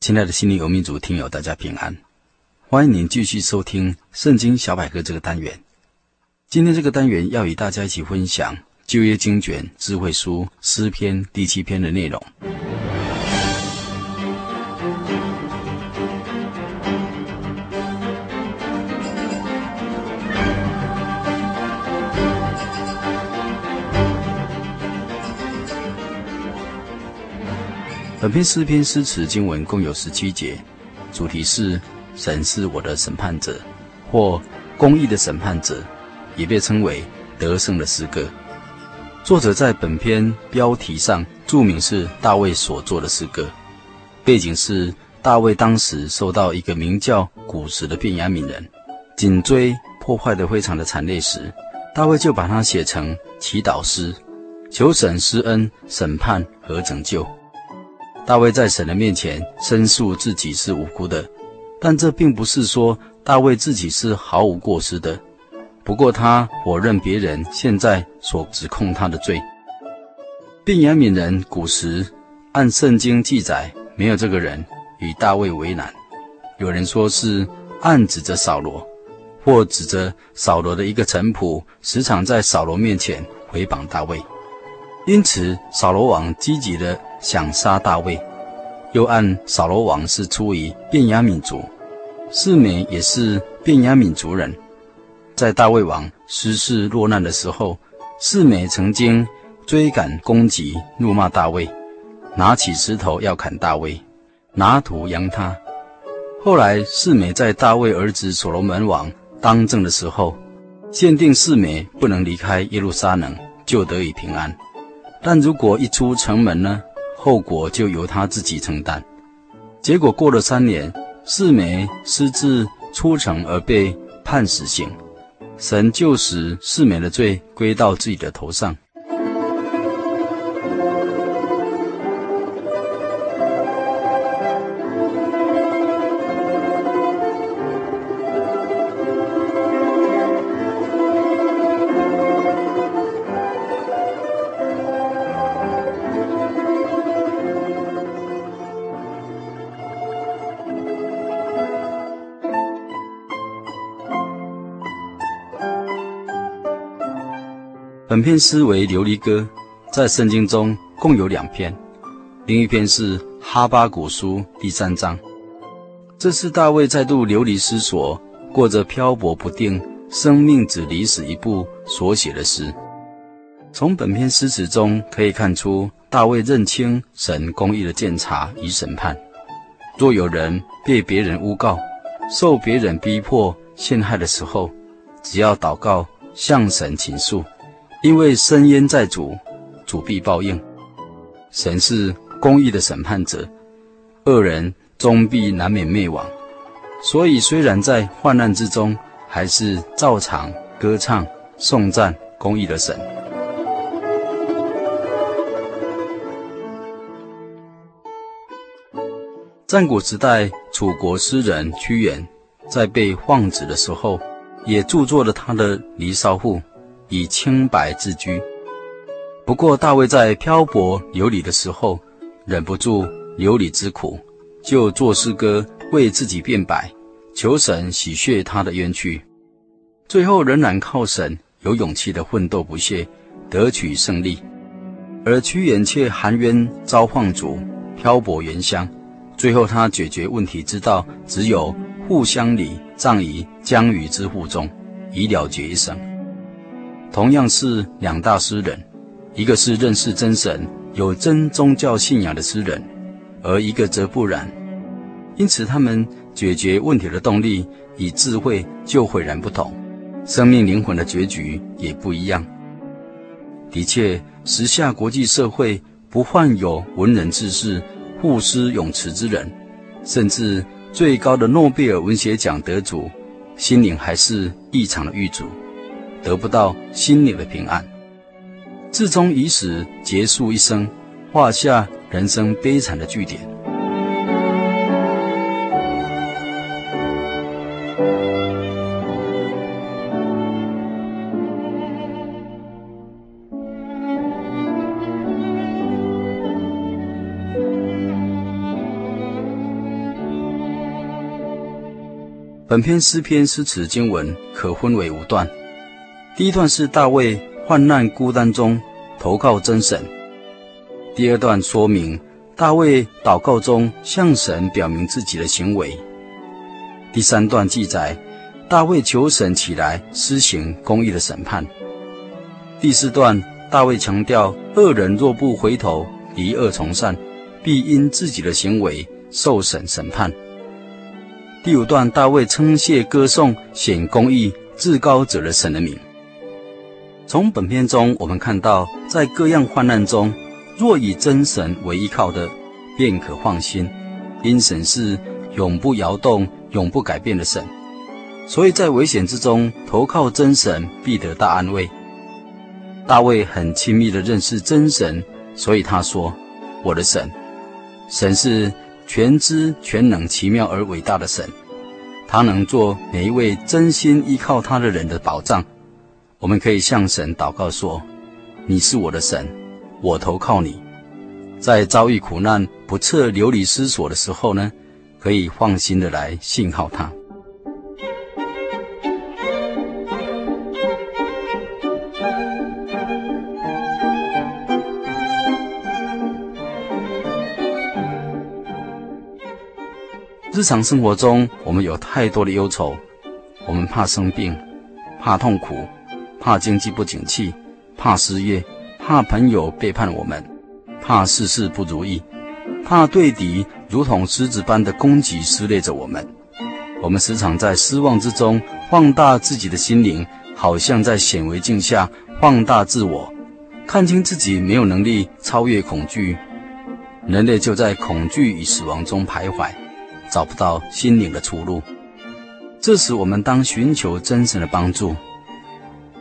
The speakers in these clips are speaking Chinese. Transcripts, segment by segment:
亲爱的心灵游民族听友，大家平安！欢迎您继续收听《圣经小百科》这个单元。今天这个单元要与大家一起分享旧约经卷智慧书诗篇第七篇的内容。本篇诗篇诗词经文共有十七节，主题是“神是我的审判者”或“公义的审判者”，也被称为得胜的诗歌。作者在本篇标题上注明是大卫所作的诗歌，背景是大卫当时受到一个名叫古时的便雅悯人颈椎破坏得非常的惨烈时，大卫就把它写成祈祷诗，求神施恩审判和拯救。大卫在神的面前申诉自己是无辜的，但这并不是说大卫自己是毫无过失的。不过他否认别人现在所指控他的罪。便雅悯人古时按圣经记载没有这个人与大卫为难。有人说是暗指着扫罗，或指着扫罗的一个臣仆时常在扫罗面前回谤大卫。因此，扫罗王积极地想杀大卫，又按扫罗王是出于便雅悯族，示美也是便雅悯族人。在大卫王失势落难的时候，示美曾经追赶攻击、怒骂大卫，拿起石头要砍大卫，拿土扬他。后来，示美在大卫儿子所罗门王当政的时候，限定示美不能离开耶路撒冷，就得以平安。但如果一出城门呢，后果就由他自己承担。结果过了三年，四美私自出城而被判死刑，神就使四美的罪归到自己的头上。本篇诗为流离歌，在圣经中共有两篇，另一篇是哈巴谷书第三章。这是大卫再度流离失所，过着漂泊不定、生命只离死一步所写的诗。从本篇诗词中可以看出，大卫认清神公义的鉴察与审判。若有人被别人诬告、受别人逼迫陷害的时候，只要祷告，向神倾诉。因为深渊在主，主必报应。神是公义的审判者，恶人终必难免灭亡。所以，虽然在患难之中，还是照常歌唱、颂赞公义的神。战国时代，楚国诗人屈原在被放逐的时候，也著作了他的《离骚赋》。以清白自居。不过，大卫在漂泊流离的时候，忍不住流离之苦，就作诗歌为自己辩白，求神洗血他的冤屈。最后，仍然靠神有勇气的奋斗不懈，得取胜利。而屈原却含冤遭放逐，漂泊原乡。最后，他解决问题之道，只有互相礼，葬于江鱼之腹中，以了结一生。同样是两大诗人，一个是认识真神、有真宗教信仰的诗人，而一个则不然。因此，他们解决问题的动力与智慧就浑然不同，生命灵魂的结局也不一样。的确，时下国际社会不患有文人志士、赋诗咏词之人，甚至最高的诺贝尔文学奖得主，心灵还是异常的郁卒，得不到心里的平安，至终以死结束一生，画下人生悲惨的句点。本篇诗篇诗词经文可分为五段。第一段是大卫患难孤单中投靠真神。第二段说明大卫祷告中向神表明自己的行为。第三段记载大卫求神起来施行公义的审判。第四段大卫强调恶人若不回头离恶从善，必因自己的行为受审审判。第五段，大卫称谢歌颂显公义至高者的神的名。从本篇中，我们看到，在各样患难中，若以真神为依靠的，便可放心，因神是永不摇动、永不改变的神。所以在危险之中，投靠真神，必得大安慰。大卫很亲密地认识真神，所以他说：“我的神，神是。”全知全能、奇妙而伟大的神，他能做每一位真心依靠他的人的保障。我们可以向神祷告说：“你是我的神，我投靠你。”在遭遇苦难、不测流离失所的时候呢，可以放心的来信靠他。日常生活中，我们有太多的忧愁，我们怕生病，怕痛苦，怕经济不景气，怕失业，怕朋友背叛我们，怕事事不如意，怕对敌如同狮子般的攻击撕裂着我们。我们时常在失望之中放大自己的心灵，好像在显微镜下放大自我，看清自己没有能力超越恐惧，人类就在恐惧与死亡中徘徊。找不到心灵的出路，这时我们当寻求真神的帮助。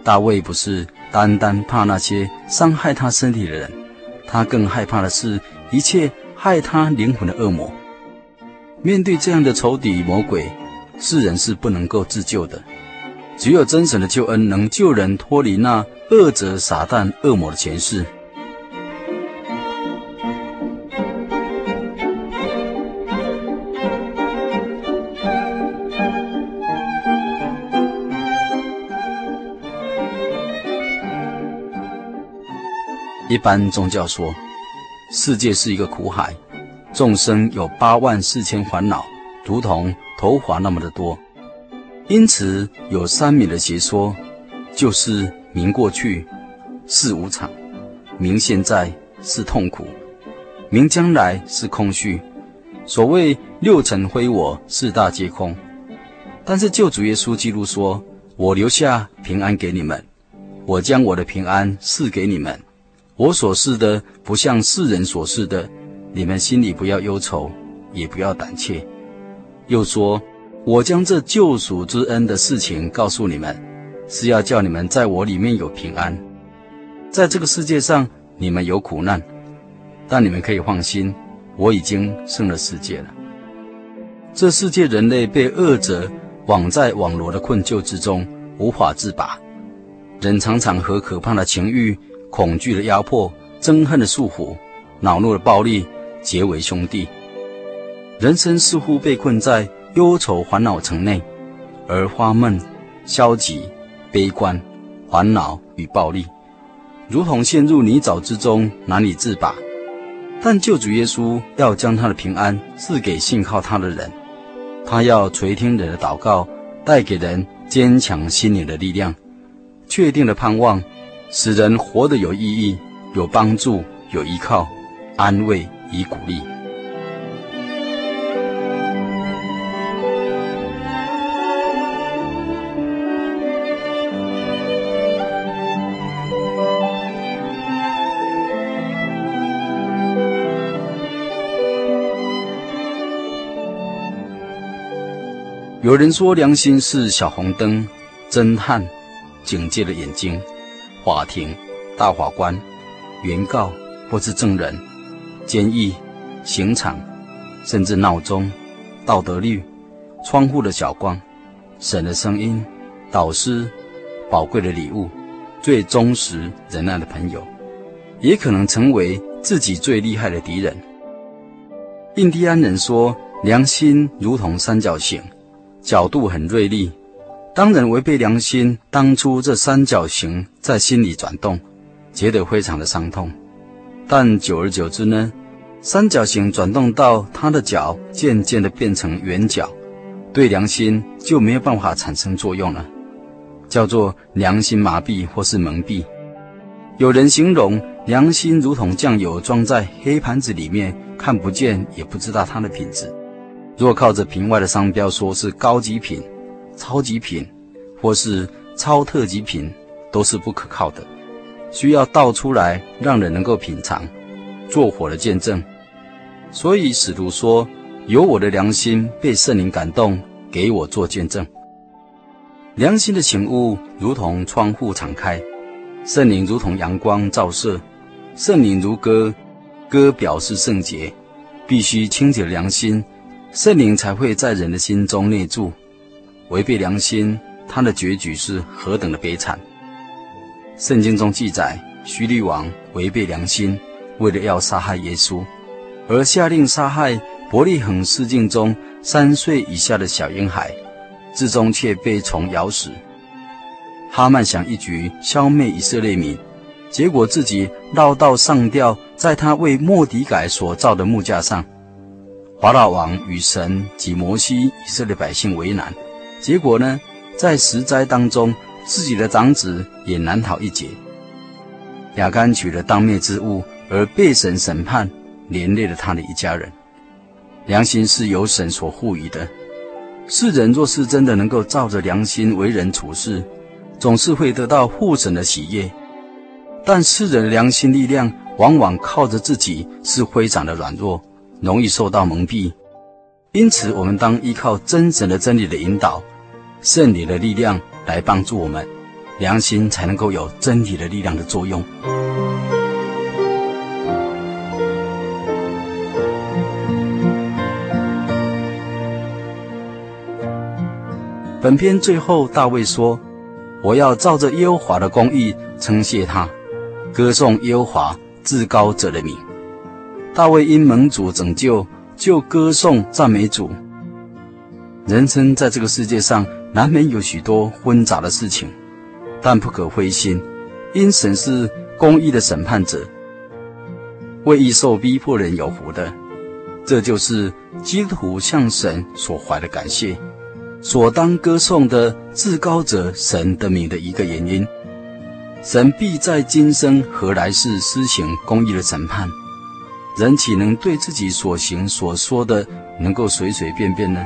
大卫不是单单怕那些伤害他身体的人，他更害怕的是一切害他灵魂的恶魔。面对这样的仇敌魔鬼，世人是不能够自救的，只有真神的救恩能救人脱离那恶者撒旦恶魔的权势。一般宗教说，世界是一个苦海，众生有八万四千烦恼，如同头发那么的多。因此有三米的邪说，就是明过去是无常，明现在是痛苦，明将来是空虚。所谓六尘非我，四大皆空。但是救主耶稣基督说：“我留下平安给你们，我将我的平安赐给你们。”我所示的不像世人所示的，你们心里不要忧愁，也不要胆怯。又说，我将这救赎之恩的事情告诉你们，是要叫你们在我里面有平安。在这个世界上，你们有苦难，但你们可以放心，我已经胜了世界了。这世界人类被恶者网在网罗的困窘之中，无法自拔。人常常和可怕的情欲。恐惧的压迫，憎恨的束缚，恼怒的暴力结为兄弟。人生似乎被困在忧愁烦恼城内，而发闷、消极、悲观、烦恼与暴力，如同陷入泥沼之中，难以自拔。但救主耶稣要将他的平安赐给信靠他的人，他要垂听人的祷告，带给人坚强心灵的力量，确定的盼望。使人活得有意义有帮助有依靠安慰与鼓励。有人说良心是小红灯侦探警戒的眼睛。法庭、大法官、原告或是证人、监狱、刑场，甚至闹钟、道德律、窗户的小光、神的声音、导师、宝贵的礼物、最忠实仁爱的朋友，也可能成为自己最厉害的敌人。印第安人说，良心如同三角形。角度很锐利，当然违背良心，当初这三角形在心里转动，觉得非常的伤痛。但久而久之呢，三角形转动到他的脚，渐渐的变成圆角，对良心就没有办法产生作用了，叫做良心麻痹或是蒙蔽。有人形容良心如同酱油装在黑盘子里面，看不见也不知道它的品质。若靠着瓶外的商标说是高级品、超级品，或是超特级品，都是不可靠的。需要倒出来，让人能够品尝，做火的见证。所以使徒说：“有我的良心被圣灵感动，给我做见证。”良心的醒悟如同窗户敞开，圣灵如同阳光照射，圣灵如歌，歌表示圣洁，必须清洁良心。圣灵才会在人的心中内住，违背良心，他的结局是何等的悲惨。圣经中记载，徐律王违背良心，为了要杀害耶稣，而下令杀害伯利恒市境中三岁以下的小婴孩，至终却被虫咬死。哈曼想一举消灭以色列民，结果自己绕道上吊在他为末底改所造的木架上。法老王与神及摩西以色列百姓为难，结果呢，在十灾当中，自己的长子也难逃一劫。亚干取了当灭之物，而被神审判，连累了他的一家人。良心是由神所赋予的，世人若是真的能够照着良心为人处事，总是会得到父神的喜悦。但世人的良心力量，往往靠着自己，是非常的软弱。容易受到蒙蔽，因此我们当依靠真神的真理的引导，圣灵的力量来帮助我们，良心才能够有真理的力量的作用。本篇最后，大卫说：“我要照着耶和华的公义称谢他，歌颂耶和华至高者的名。”大卫因盟主拯救，就歌颂赞美主。人生在这个世界上，难免有许多纷杂的事情，但不可灰心，因神是公义的审判者，为义受逼迫人有福的。这就是基督徒向神所怀的感谢，所当歌颂的至高者神的名的一个原因。神必在今生和来世施行公义的审判。人岂能对自己所行所说的能够随随便便呢？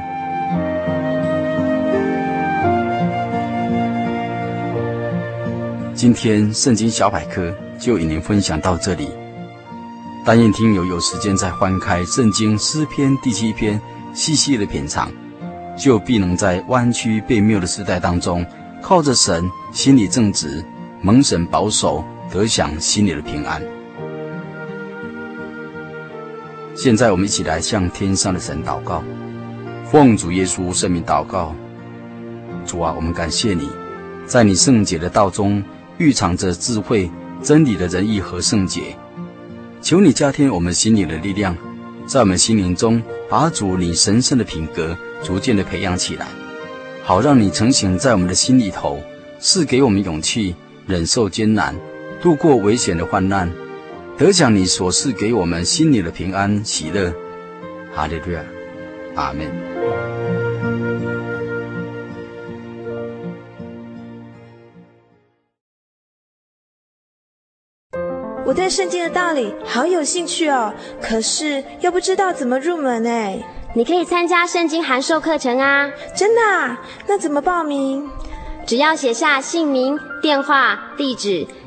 今天圣经小百科就与您分享到这里。但愿听友有时间再翻开圣经诗篇第七篇，细细的品尝，就必能在弯曲悖谬的时代当中，靠着神心里正直，蒙神保守，得享心里的平安。现在我们一起来向天上的神祷告，奉主耶稣圣名祷告。主啊，我们感谢你，在你圣洁的道中蕴藏着智慧、真理的仁义和圣洁。求你加添我们心里的力量，在我们心灵中把主你神圣的品格逐渐的培养起来，好让你成形在我们的心里头，赐给我们勇气，忍受艰难，度过危险的患难。得享你所赐给我们心里的平安喜乐，哈利路亚，阿门。我对圣经的道理好有兴趣哦，可是又不知道怎么入门哎。你可以参加圣经函授课程啊！真的啊？那怎么报名？只要写下姓名、电话、地址。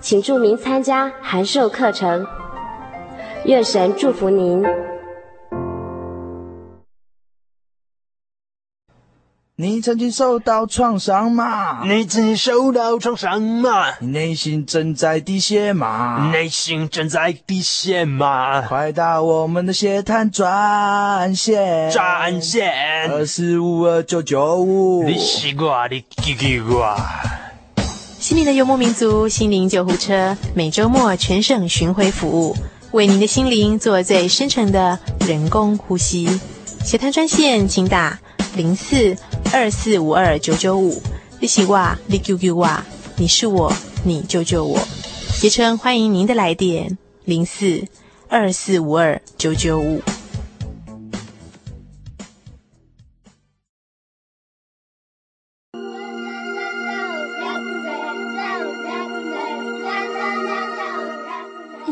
请注明参加函授课程。愿神祝福您。你曾经受到创伤吗？你曾经受到创伤吗？你内心正在滴血吗？内心正在滴血吗？快到我们的血滩专线，专线二四五二九九五。你西瓜，你叽叽呱。心灵的游牧民族，心灵救护车，每周末全省巡回服务，为您的心灵做最深层的人工呼吸。血滩专线，请打零四。二四五二九九五，你是我，你救救我，你是我，你救救我。杰诚欢迎您的来电，零四二四五二九九五。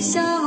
笑